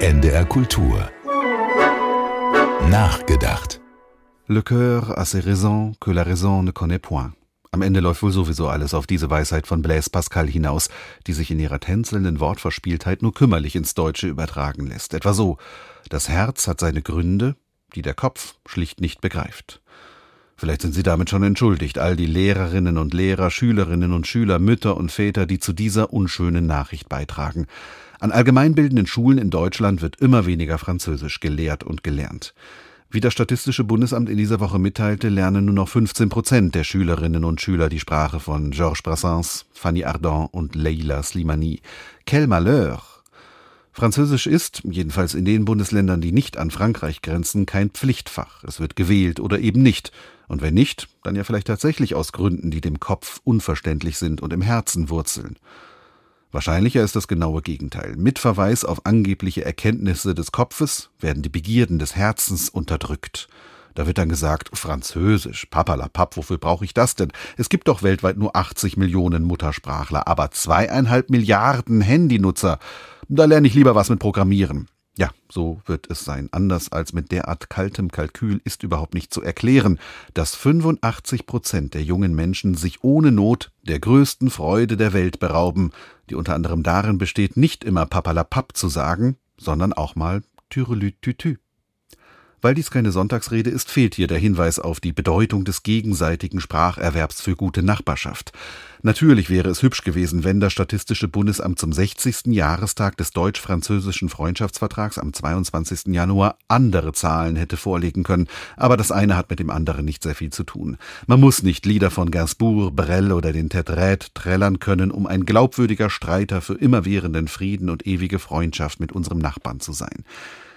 NDR Kultur. Nachgedacht. Le cœur a ses raisons que la raison ne connaît point. Am Ende läuft wohl sowieso alles auf diese Weisheit von Blaise Pascal hinaus, die sich in ihrer tänzelnden Wortverspieltheit nur kümmerlich ins Deutsche übertragen lässt. Etwa so: Das Herz hat seine Gründe, die der Kopf schlicht nicht begreift. Vielleicht sind Sie damit schon entschuldigt, all die Lehrerinnen und Lehrer, Schülerinnen und Schüler, Mütter und Väter, die zu dieser unschönen Nachricht beitragen. An allgemeinbildenden Schulen in Deutschland wird immer weniger Französisch gelehrt und gelernt. Wie das Statistische Bundesamt in dieser Woche mitteilte, lernen nur noch 15 Prozent der Schülerinnen und Schüler die Sprache von Georges Brassens, Fanny Ardant und Leila Slimani. Quel malheur! Französisch ist, jedenfalls in den Bundesländern, die nicht an Frankreich grenzen, kein Pflichtfach. Es wird gewählt oder eben nicht. Und wenn nicht, dann ja vielleicht tatsächlich aus Gründen, die dem Kopf unverständlich sind und im Herzen wurzeln. Wahrscheinlicher ist das genaue Gegenteil. Mit Verweis auf angebliche Erkenntnisse des Kopfes werden die Begierden des Herzens unterdrückt. Da wird dann gesagt, Französisch, papalapap, wofür brauche ich das denn? Es gibt doch weltweit nur 80 Millionen Muttersprachler, aber zweieinhalb Milliarden Handynutzer. Da lerne ich lieber was mit Programmieren. Ja, so wird es sein. Anders als mit derart kaltem Kalkül ist überhaupt nicht zu erklären, dass 85 Prozent der jungen Menschen sich ohne Not der größten Freude der Welt berauben, die unter anderem darin besteht, nicht immer papalapap zu sagen, sondern auch mal Türelütütü. Weil dies keine Sonntagsrede ist, fehlt hier der Hinweis auf die Bedeutung des gegenseitigen Spracherwerbs für gute Nachbarschaft. Natürlich wäre es hübsch gewesen, wenn das Statistische Bundesamt zum 60. Jahrestag des deutsch-französischen Freundschaftsvertrags am 22. Januar andere Zahlen hätte vorlegen können, aber das eine hat mit dem anderen nicht sehr viel zu tun. Man muss nicht Lieder von Gainsbourg, Brel oder den Teträt trällern können, um ein glaubwürdiger Streiter für immerwährenden Frieden und ewige Freundschaft mit unserem Nachbarn zu sein.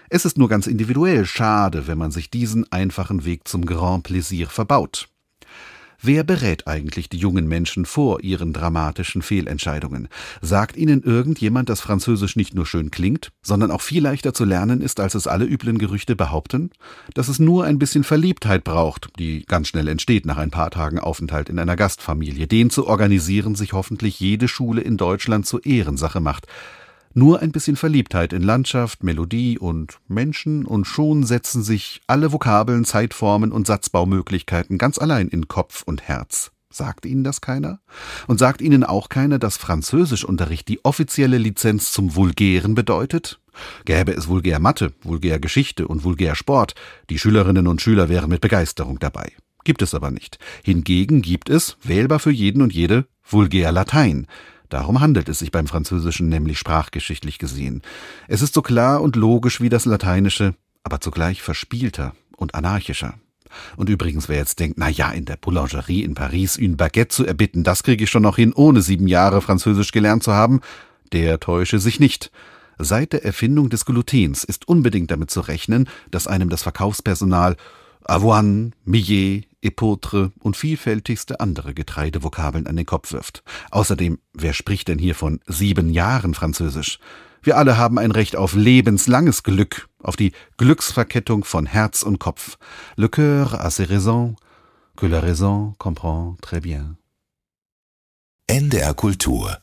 Es ist nur ganz individuell schade, wenn man sich diesen einfachen Weg zum Grand Plaisir verbaut. Wer berät eigentlich die jungen Menschen vor ihren dramatischen Fehlentscheidungen? Sagt ihnen irgendjemand, dass Französisch nicht nur schön klingt, sondern auch viel leichter zu lernen ist, als es alle üblen Gerüchte behaupten? Dass es nur ein bisschen Verliebtheit braucht, die ganz schnell entsteht nach ein paar Tagen Aufenthalt in einer Gastfamilie. Den zu organisieren sich hoffentlich jede Schule in Deutschland zur Ehrensache macht. Nur ein bisschen Verliebtheit in Landschaft, Melodie und Menschen und schon setzen sich alle Vokabeln, Zeitformen und Satzbaumöglichkeiten ganz allein in Kopf und Herz. Sagt Ihnen das keiner? Und sagt Ihnen auch keiner, dass Französischunterricht die offizielle Lizenz zum Vulgären bedeutet? Gäbe es vulgär Mathe, vulgär Geschichte und vulgär Sport, die Schülerinnen und Schüler wären mit Begeisterung dabei. Gibt es aber nicht. Hingegen gibt es, wählbar für jeden und jede, vulgär Latein. Darum handelt es sich beim Französischen nämlich sprachgeschichtlich gesehen. Es ist so klar und logisch wie das Lateinische, aber zugleich verspielter und anarchischer. Und übrigens, wer jetzt denkt, na ja, in der Boulangerie in Paris une Baguette zu erbitten, das kriege ich schon noch hin, ohne sieben Jahre Französisch gelernt zu haben, der täusche sich nicht. Seit der Erfindung des Glutens ist unbedingt damit zu rechnen, dass einem das Verkaufspersonal Avoine, Millet, Epotre und vielfältigste andere Getreidevokabeln an den Kopf wirft. Außerdem, wer spricht denn hier von sieben Jahren Französisch? Wir alle haben ein Recht auf lebenslanges Glück, auf die Glücksverkettung von Herz und Kopf. Le cœur a ses raisons, que la raison comprend très bien. NDR Kultur